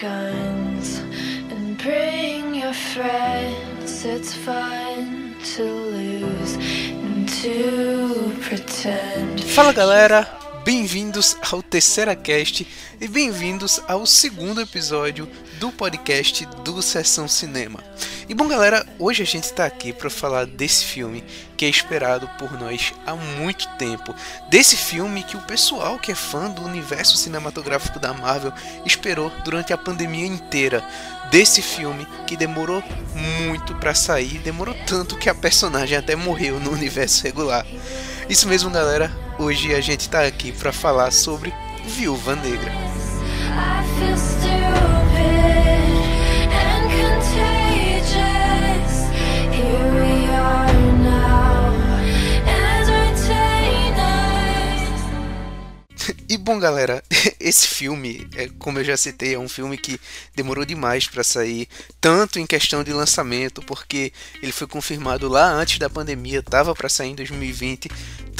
guns and bring your friends. It's fun to lose and to pretend. Fala galera, bem-vindos ao Terceira Cast e bem-vindos ao segundo episódio do podcast do Sessão Cinema. E bom, galera, hoje a gente está aqui para falar desse filme que é esperado por nós há muito tempo. Desse filme que o pessoal que é fã do universo cinematográfico da Marvel esperou durante a pandemia inteira. Desse filme que demorou muito para sair, demorou tanto que a personagem até morreu no universo regular. Isso mesmo, galera. Hoje a gente está aqui para falar sobre Viúva Negra. E bom, galera, esse filme, é, como eu já citei, é um filme que demorou demais para sair, tanto em questão de lançamento, porque ele foi confirmado lá antes da pandemia, tava para sair em 2020,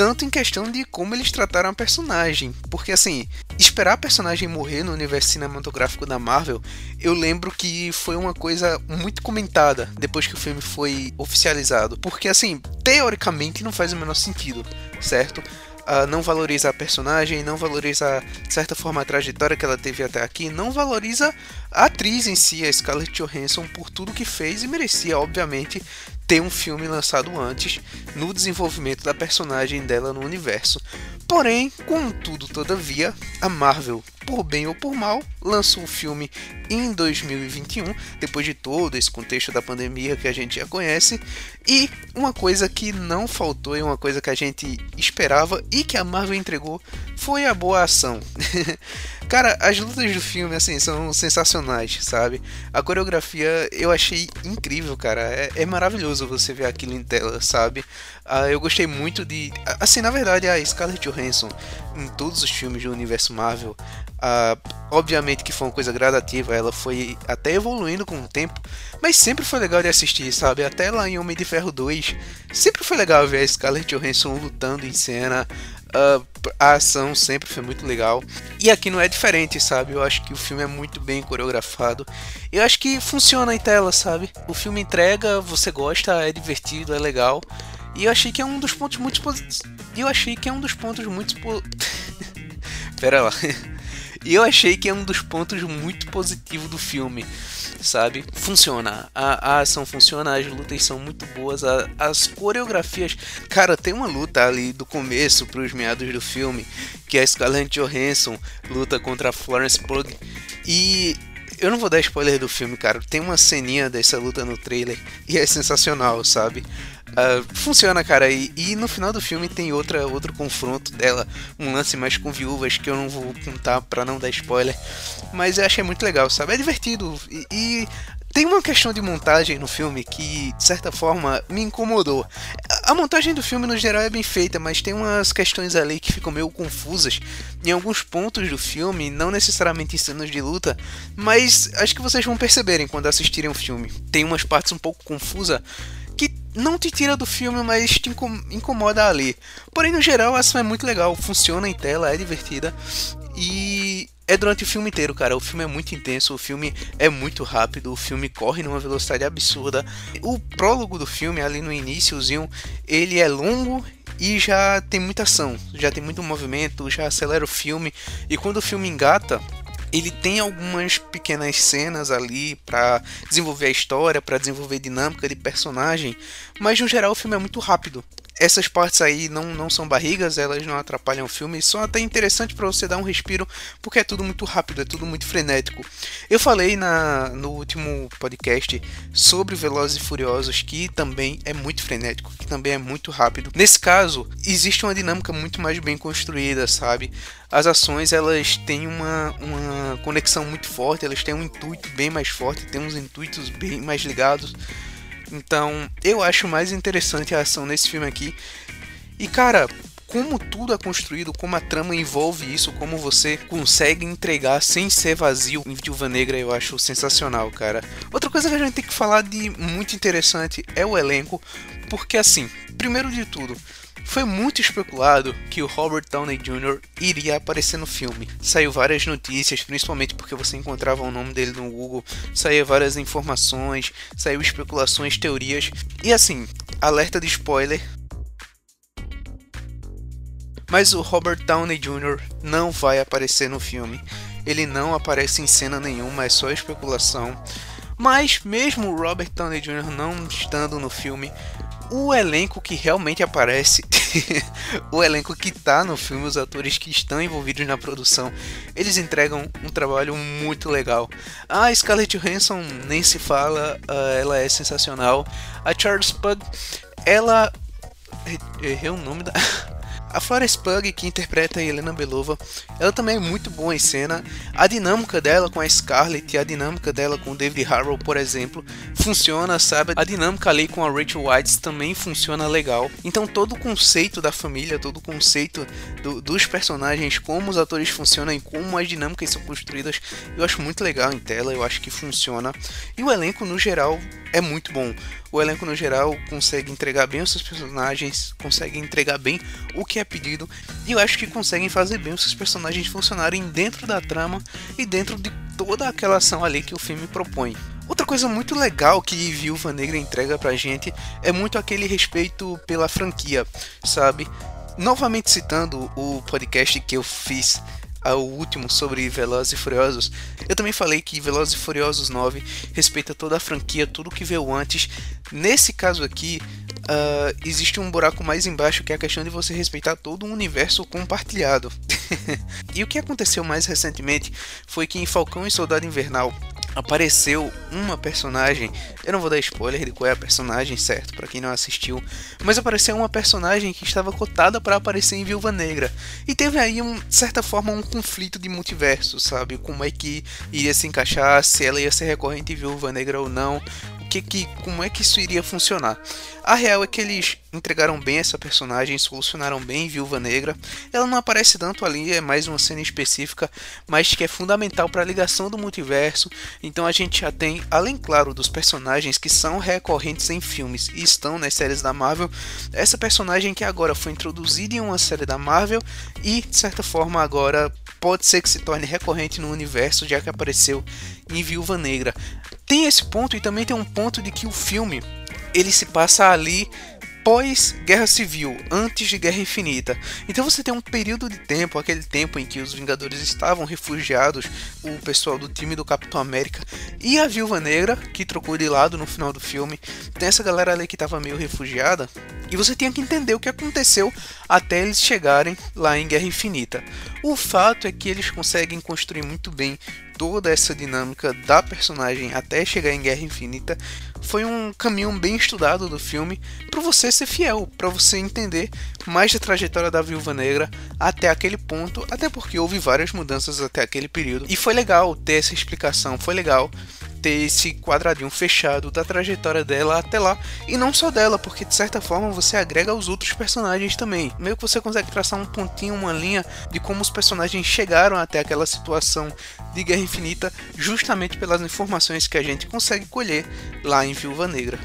tanto em questão de como eles trataram a personagem, porque assim, esperar a personagem morrer no universo cinematográfico da Marvel, eu lembro que foi uma coisa muito comentada depois que o filme foi oficializado, porque assim, teoricamente não faz o menor sentido, certo? Ah, não valoriza a personagem, não valoriza, de certa forma, a trajetória que ela teve até aqui, não valoriza a atriz em si, a Scarlett Johansson, por tudo que fez e merecia, obviamente, ter um filme lançado antes no desenvolvimento da personagem dela no universo. Porém, contudo, todavia, a Marvel, por bem ou por mal, lançou o filme em 2021, depois de todo esse contexto da pandemia que a gente já conhece, e uma coisa que não faltou e uma coisa que a gente esperava e que a Marvel entregou foi a boa ação. Cara, as lutas do filme assim são sensacionais, sabe? A coreografia eu achei incrível, cara. É, é maravilhoso você ver aquilo em tela, sabe? Ah, eu gostei muito de. Assim, na verdade, a Scarlett Johansson, em todos os filmes do universo Marvel, ah, obviamente que foi uma coisa gradativa, ela foi até evoluindo com o tempo, mas sempre foi legal de assistir, sabe? Até lá em Homem de Ferro 2, sempre foi legal ver a Scarlett Johansson lutando em cena. ah, a ação sempre foi muito legal. E aqui não é diferente, sabe? Eu acho que o filme é muito bem coreografado. Eu acho que funciona em tela, sabe? O filme entrega, você gosta, é divertido, é legal. E eu achei que é um dos pontos muito positivos. Eu achei que é um dos pontos muito. Pera lá. E eu achei que é um dos pontos muito positivos do filme, sabe? Funciona, a, a ação funciona, as lutas são muito boas, a- as coreografias. Cara, tem uma luta ali do começo pros meados do filme, que a Scarlett Johansson luta contra a Florence Pugh. E eu não vou dar spoiler do filme, cara. Tem uma ceninha dessa luta no trailer e é sensacional, sabe? Ah, funciona, cara. E, e no final do filme tem outra, outro confronto dela, um lance mais com viúvas que eu não vou contar pra não dar spoiler. Mas eu achei muito legal, sabe? É divertido. E, e tem uma questão de montagem no filme que, de certa forma, me incomodou. A montagem do filme no geral é bem feita, mas tem umas questões ali que ficam meio confusas em alguns pontos do filme, não necessariamente em cenas de luta, mas acho que vocês vão perceberem quando assistirem o filme. Tem umas partes um pouco confusas que não te tira do filme, mas te incom- incomoda ali. Porém, no geral, a ação é muito legal, funciona em tela, é divertida e é durante o filme inteiro, cara. O filme é muito intenso, o filme é muito rápido, o filme corre numa velocidade absurda. O prólogo do filme, ali no iníciozinho, ele é longo e já tem muita ação, já tem muito movimento, já acelera o filme. E quando o filme engata, ele tem algumas pequenas cenas ali pra desenvolver a história, pra desenvolver dinâmica de personagem, mas no geral o filme é muito rápido. Essas partes aí não, não são barrigas, elas não atrapalham o filme, são até interessantes pra você dar um respiro, porque é tudo muito rápido, é tudo muito frenético. Eu falei na, no último podcast sobre Velozes e Furiosos, que também é muito frenético, que também é muito rápido. Nesse caso, existe uma dinâmica muito mais bem construída, sabe? As ações elas têm uma, uma conexão muito forte, elas têm um intuito bem mais forte, têm uns intuitos bem mais ligados. Então, eu acho mais interessante a ação nesse filme aqui. E cara, como tudo é construído, como a trama envolve isso, como você consegue entregar sem ser vazio em Viúva Negra, eu acho sensacional, cara. Outra coisa que a gente tem que falar de muito interessante é o elenco, porque assim, primeiro de tudo, Foi muito especulado que o Robert Downey Jr. iria aparecer no filme. Saiu várias notícias, principalmente porque você encontrava o nome dele no Google, saía várias informações, saiu especulações, teorias. E assim, alerta de spoiler. Mas o Robert Downey Jr. não vai aparecer no filme. Ele não aparece em cena nenhuma, é só especulação. Mas mesmo o Robert Downey Jr. não estando no filme, o elenco que realmente aparece, o elenco que tá no filme, os atores que estão envolvidos na produção, eles entregam um trabalho muito legal. A Scarlett Johansson nem se fala, uh, ela é sensacional. A Charles Pugh, ela errei o nome da A Florence Pugh, que interpreta a Helena Belova, ela também é muito boa em cena. A dinâmica dela com a Scarlett e a dinâmica dela com o David Harrow, por exemplo, funciona, sabe? A dinâmica ali com a Rachel White também funciona legal. Então todo o conceito da família, todo o conceito do, dos personagens, como os atores funcionam e como as dinâmicas são construídas, eu acho muito legal em tela, eu acho que funciona. E o elenco no geral é muito bom. O elenco no geral consegue entregar bem os seus personagens, consegue entregar bem o que é pedido, e eu acho que conseguem fazer bem os seus personagens funcionarem dentro da trama e dentro de toda aquela ação ali que o filme propõe. Outra coisa muito legal que Viúva Negra entrega pra gente é muito aquele respeito pela franquia, sabe? Novamente citando o podcast que eu fiz ao último sobre Velozes e Furiosos, eu também falei que Velozes e Furiosos 9 respeita toda a franquia, tudo que veio antes. Nesse caso aqui, uh, existe um buraco mais embaixo que é a questão de você respeitar todo um universo compartilhado. e o que aconteceu mais recentemente foi que em Falcão e Soldado Invernal apareceu uma personagem. Eu não vou dar spoiler de qual é a personagem, certo? Para quem não assistiu, mas apareceu uma personagem que estava cotada para aparecer em Viúva Negra e teve aí um, certa forma um conflito de multiverso, sabe? Como é que iria se encaixar, se ela ia ser recorrente em Viúva Negra ou não, que, que, como é que isso iria funcionar. A real é que eles entregaram bem essa personagem, solucionaram bem Viúva Negra. Ela não aparece tanto ali, é mais uma cena específica, mas que é fundamental para a ligação do multiverso. Então a gente já tem, além claro dos personagens que são recorrentes em filmes e estão nas séries da Marvel, essa personagem que agora foi introduzida em uma série da Marvel e de certa forma agora pode ser que se torne recorrente no universo, já que apareceu em Viúva Negra. Tem esse ponto e também tem um ponto de que o filme ele se passa ali pós Guerra Civil, antes de Guerra Infinita. Então você tem um período de tempo, aquele tempo em que os Vingadores estavam refugiados, o pessoal do time do Capitão América e a Viúva Negra, que trocou de lado no final do filme. Tem essa galera ali que estava meio refugiada. E você tinha que entender o que aconteceu até eles chegarem lá em Guerra Infinita. O fato é que eles conseguem construir muito bem toda essa dinâmica da personagem até chegar em Guerra Infinita foi um caminho bem estudado do filme para você ser fiel, para você entender mais da trajetória da Viúva Negra até aquele ponto, até porque houve várias mudanças até aquele período. E foi legal ter essa explicação, foi legal ter esse quadradinho fechado da trajetória dela até lá. E não só dela, porque de certa forma você agrega os outros personagens também. Meio que você consegue traçar um pontinho, uma linha de como os personagens chegaram até aquela situação de Guerra Infinita, justamente pelas informações que a gente consegue colher lá em Viúva Negra.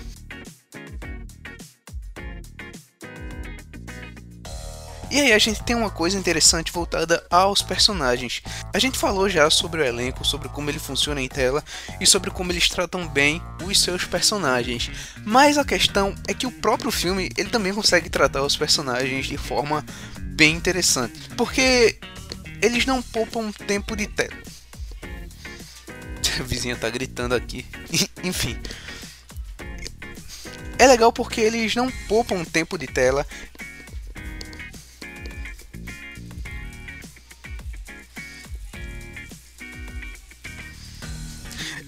E aí a gente tem uma coisa interessante voltada aos personagens. A gente falou já sobre o elenco, sobre como ele funciona em tela e sobre como eles tratam bem os seus personagens. Mas a questão é que o próprio filme ele também consegue tratar os personagens de forma bem interessante, porque eles não poupam tempo de tela. A vizinha tá gritando aqui. Enfim. É legal porque eles não poupam tempo de tela,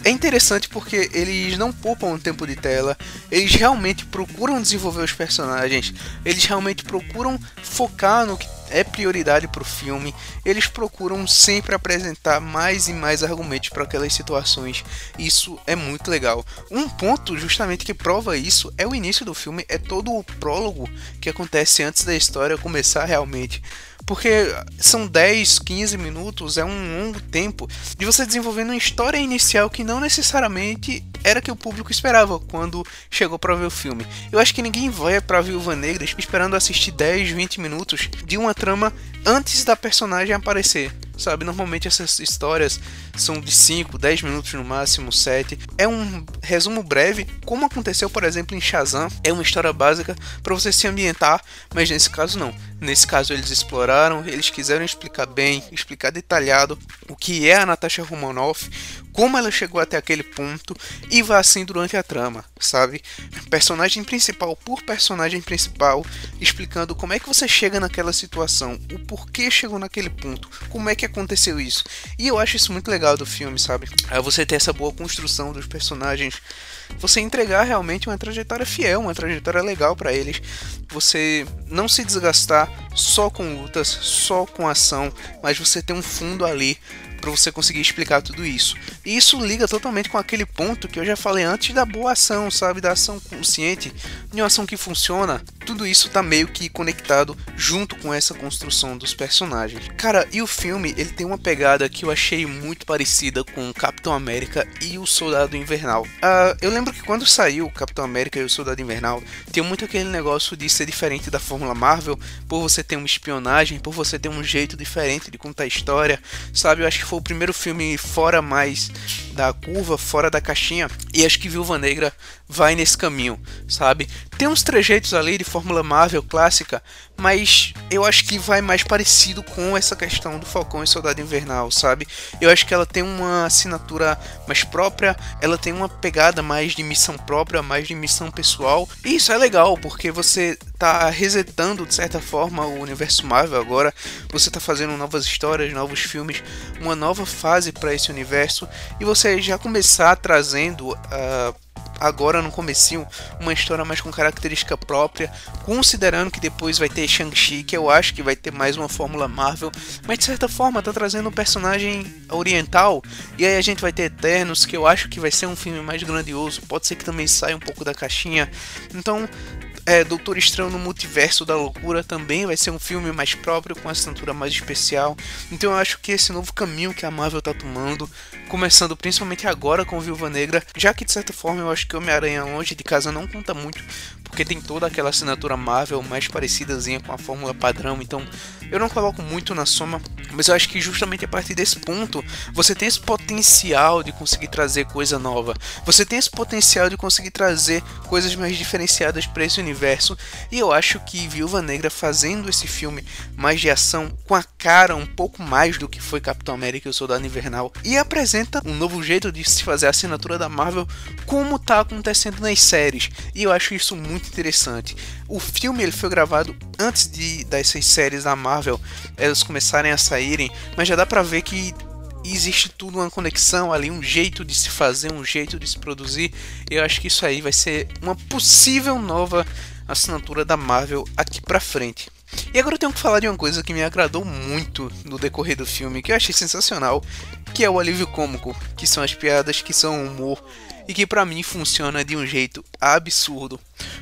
é interessante porque eles não poupam tempo de tela, eles realmente procuram desenvolver os personagens, eles realmente procuram focar no que é prioridade para o filme, eles procuram sempre apresentar mais e mais argumentos para aquelas situações. Isso é muito legal. Um ponto justamente que prova isso é o início do filme, é todo o prólogo que acontece antes da história começar realmente Porque são 10, 15 minutos, é um longo tempo de você desenvolvendo uma história inicial que não necessariamente era que o público esperava quando chegou para ver o filme. Eu acho que ninguém vai para Viúva Negra esperando assistir 10, 20 minutos de uma trama antes da personagem aparecer sabe? Normalmente essas histórias são de 5, 10 minutos no máximo, 7. É um resumo breve, como aconteceu, por exemplo, em Shazam. É uma história básica para você se ambientar, mas nesse caso não. Nesse caso eles exploraram, eles quiseram explicar bem, explicar detalhado o que é a Natasha Romanoff, como ela chegou até aquele ponto e vai assim durante a trama, sabe? Personagem principal por personagem principal, explicando como é que você chega naquela situação, o porquê chegou naquele ponto, como é que aconteceu isso. E eu acho isso muito legal do filme, sabe? É você ter essa boa construção dos personagens, você entregar realmente uma trajetória fiel, uma trajetória legal para eles, você não se desgastar só com lutas, só com ação, mas você ter um fundo ali para você conseguir explicar tudo isso. E isso liga totalmente com aquele ponto que eu já falei antes da boa ação, sabe, da ação consciente, de uma ação que funciona. Tudo isso tá meio que conectado junto com essa construção dos personagens. Cara, e o filme, ele tem uma pegada que eu achei muito parecida com Capitão América e o Soldado Invernal. Uh, eu lembro que quando saiu Capitão América e o Soldado Invernal, tem muito aquele negócio de ser diferente da Fórmula Marvel, por você ter uma espionagem, por você ter um jeito diferente de contar a história, sabe? Eu acho que foi o primeiro filme fora mais da curva, fora da caixinha, e acho que Viúva Negra vai nesse caminho, sabe? Tem uns trejeitos ali de Fórmula Marvel clássica, mas eu acho que vai mais parecido com essa questão do Falcão e Soldado Invernal, sabe? Eu acho que ela tem uma assinatura mais própria, ela tem uma pegada mais de missão própria, mais de missão pessoal, e isso é legal, porque você tá resetando de certa forma o universo Marvel agora, você tá fazendo novas histórias, novos filmes, uma nova fase para esse universo, e você já começar trazendo uh, agora no comecinho uma história mais com característica própria, considerando que depois vai ter Shang-Chi, que eu acho que vai ter mais uma fórmula Marvel, mas de certa forma tá trazendo um personagem oriental, e aí a gente vai ter Eternos, que eu acho que vai ser um filme mais grandioso, pode ser que também saia um pouco da caixinha. Então, é, Doutor Estranho no Multiverso da Loucura também vai ser um filme mais próprio, com assinatura mais especial. Então eu acho que esse novo caminho que a Marvel tá tomando, começando principalmente agora com Viúva Negra, já que de certa forma eu acho que Homem-Aranha longe de casa não conta muito, porque tem toda aquela assinatura Marvel mais parecidazinha com a fórmula padrão, então eu não coloco muito na soma, mas eu acho que justamente a partir desse ponto você tem esse potencial de conseguir trazer coisa nova, você tem esse potencial de conseguir trazer coisas mais diferenciadas para esse universo, e eu acho que Viúva Negra fazendo esse filme mais de ação com a cara um pouco mais do que foi Capitão América e o Soldado Invernal, e apresenta um novo jeito de se fazer a assinatura da Marvel como está acontecendo nas séries, e eu acho isso muito interessante. O filme ele foi gravado antes de dessas séries da Marvel elas começarem a saírem, mas já dá para ver que existe tudo uma conexão ali, um jeito de se fazer, um jeito de se produzir. Eu acho que isso aí vai ser uma possível nova assinatura da Marvel aqui pra frente. E agora eu tenho que falar de uma coisa que me agradou muito no decorrer do filme, que eu achei sensacional, que é o alívio cômico, que são as piadas, que são o humor e que para mim funciona de um jeito absurdo.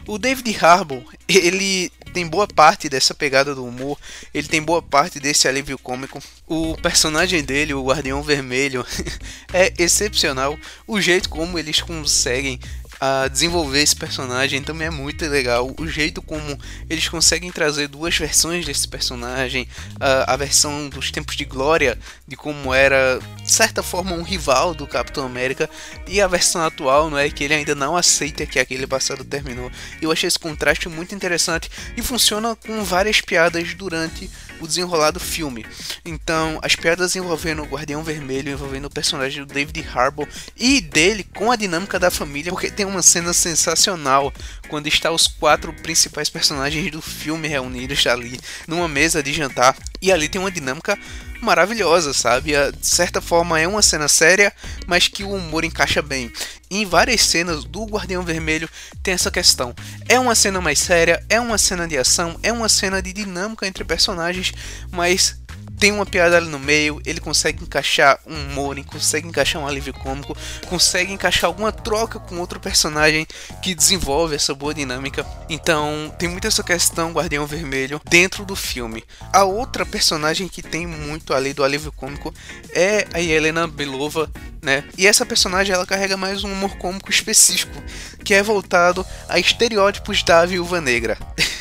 O David Harbour, ele tem boa parte dessa pegada do humor, ele tem boa parte desse alívio cômico. O personagem dele, o Guardião Vermelho, é excepcional. O jeito como eles conseguem a desenvolver esse personagem também é muito legal. O jeito como eles conseguem trazer duas versões desse personagem, a, a versão dos tempos de glória, de como era, de certa forma, um rival do Capitão América, e a versão atual, não é que ele ainda não aceita que aquele passado terminou. Eu achei esse contraste muito interessante e funciona com várias piadas durante o desenrolar do filme. Então, as piadas envolvendo o Guardião Vermelho, envolvendo o personagem do David Harbour e dele com a dinâmica da família, porque tem uma cena sensacional quando está os quatro principais personagens do filme reunidos ali numa mesa de jantar e ali tem uma dinâmica maravilhosa, sabe? De certa forma é uma cena séria, mas que o humor encaixa bem. Em várias cenas do Guardião Vermelho tem essa questão. É uma cena mais séria, é uma cena de ação, é uma cena de dinâmica entre personagens, mas tem uma piada ali no meio, ele consegue encaixar um humor, consegue encaixar um alívio cômico, consegue encaixar alguma troca com outro personagem que desenvolve essa boa dinâmica. Então, tem muito essa questão Guardião Vermelho dentro do filme. A outra personagem que tem muito ali do alívio cômico é a Helena Belova, né? E essa personagem ela carrega mais um humor cômico específico, que é voltado a estereótipos da Viúva Negra.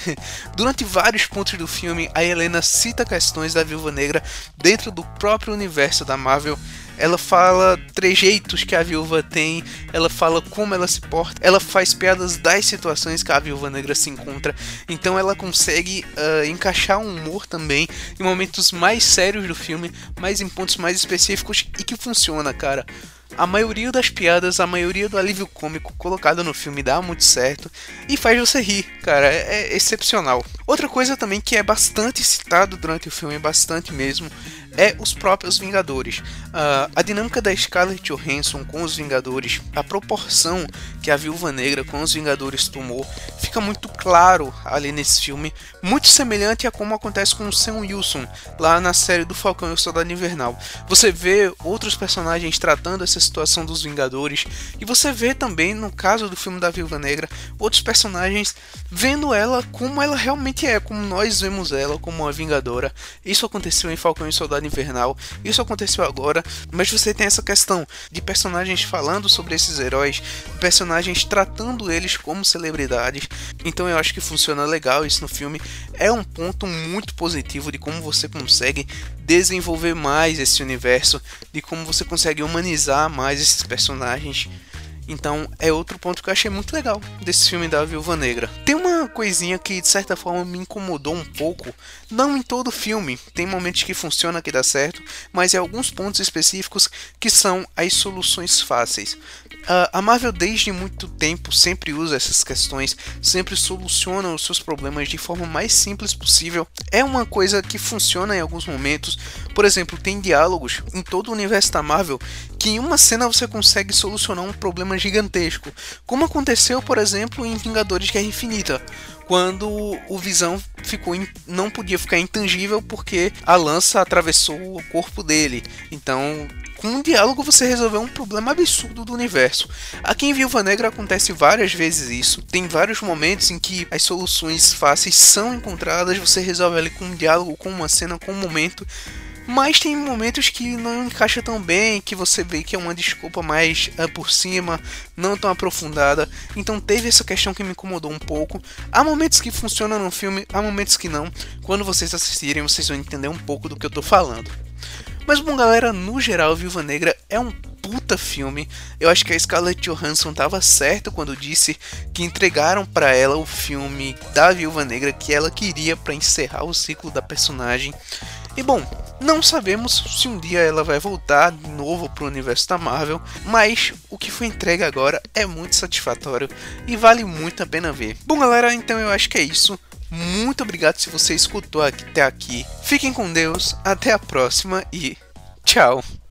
Durante vários pontos do filme, a Helena cita questões da Viúva Negra dentro do próprio universo da Marvel. Ela fala trejeitos que a viúva tem, ela fala como ela se porta, ela faz piadas das situações que a viúva negra se encontra. Então ela consegue uh, encaixar um humor também em momentos mais sérios do filme, mas em pontos mais específicos e que funciona, cara. A maioria das piadas, a maioria do alívio cômico colocado no filme dá muito certo e faz você rir, cara, é, é excepcional. Outra coisa também que é bastante citado durante o filme, bastante mesmo, é os próprios Vingadores. Uh, a dinâmica da Scarlett Johansson com os Vingadores, a proporção que a Viúva Negra com os Vingadores tomou, fica muito claro ali nesse filme, muito semelhante a como acontece com o Sam Wilson lá na série do Falcão e o Soldado Invernal. Você vê outros personagens tratando essa situação dos Vingadores e você vê também no caso do filme da Viúva Negra outros personagens vendo ela como ela realmente é, como nós vemos ela como uma Vingadora. Isso aconteceu em Falcão e Soldado Invernal. Isso aconteceu agora, mas você tem essa questão de personagens falando sobre esses heróis, personagens tratando eles como celebridades. Então eu acho que funciona legal isso no filme. É um ponto muito positivo de como você consegue desenvolver mais esse universo, de como você consegue humanizar mais esses personagens. Então é outro ponto que eu achei muito legal desse filme da Viúva Negra. Tem uma coisinha que de certa forma me incomodou um pouco, não em todo o filme, tem momentos que funciona que dá certo, mas em alguns pontos específicos que são as soluções fáceis. Uh, a Marvel desde muito tempo sempre usa essas questões, sempre soluciona os seus problemas de forma mais simples possível. É uma coisa que funciona em alguns momentos. Por exemplo, tem diálogos em todo o universo da Marvel que em uma cena você consegue solucionar um problema gigantesco, como aconteceu, por exemplo, em Vingadores Guerra Infinita quando o Visão ficou in... não podia ficar intangível porque a lança atravessou o corpo dele. Então com um diálogo você resolveu um problema absurdo do universo. Aqui em Viúva Negra acontece várias vezes isso. Tem vários momentos em que as soluções fáceis são encontradas, você resolve ali com um diálogo, com uma cena, com um momento. Mas tem momentos que não encaixa tão bem, que você vê que é uma desculpa mais uh, por cima, não tão aprofundada. Então teve essa questão que me incomodou um pouco. Há momentos que funcionam no filme, há momentos que não. Quando vocês assistirem, vocês vão entender um pouco do que eu tô falando. Mas bom, galera, no geral, Viúva Negra é um puta filme. Eu acho que a Scarlett Johansson tava certo quando disse que entregaram para ela o filme da Viúva Negra que ela queria para encerrar o ciclo da personagem. E bom, não sabemos se um dia ela vai voltar de novo pro universo da Marvel, mas o que foi entregue agora é muito satisfatório e vale muito a pena ver. Bom, galera, então eu acho que é isso. Muito obrigado se você escutou até aqui. Fiquem com Deus, até a próxima e tchau.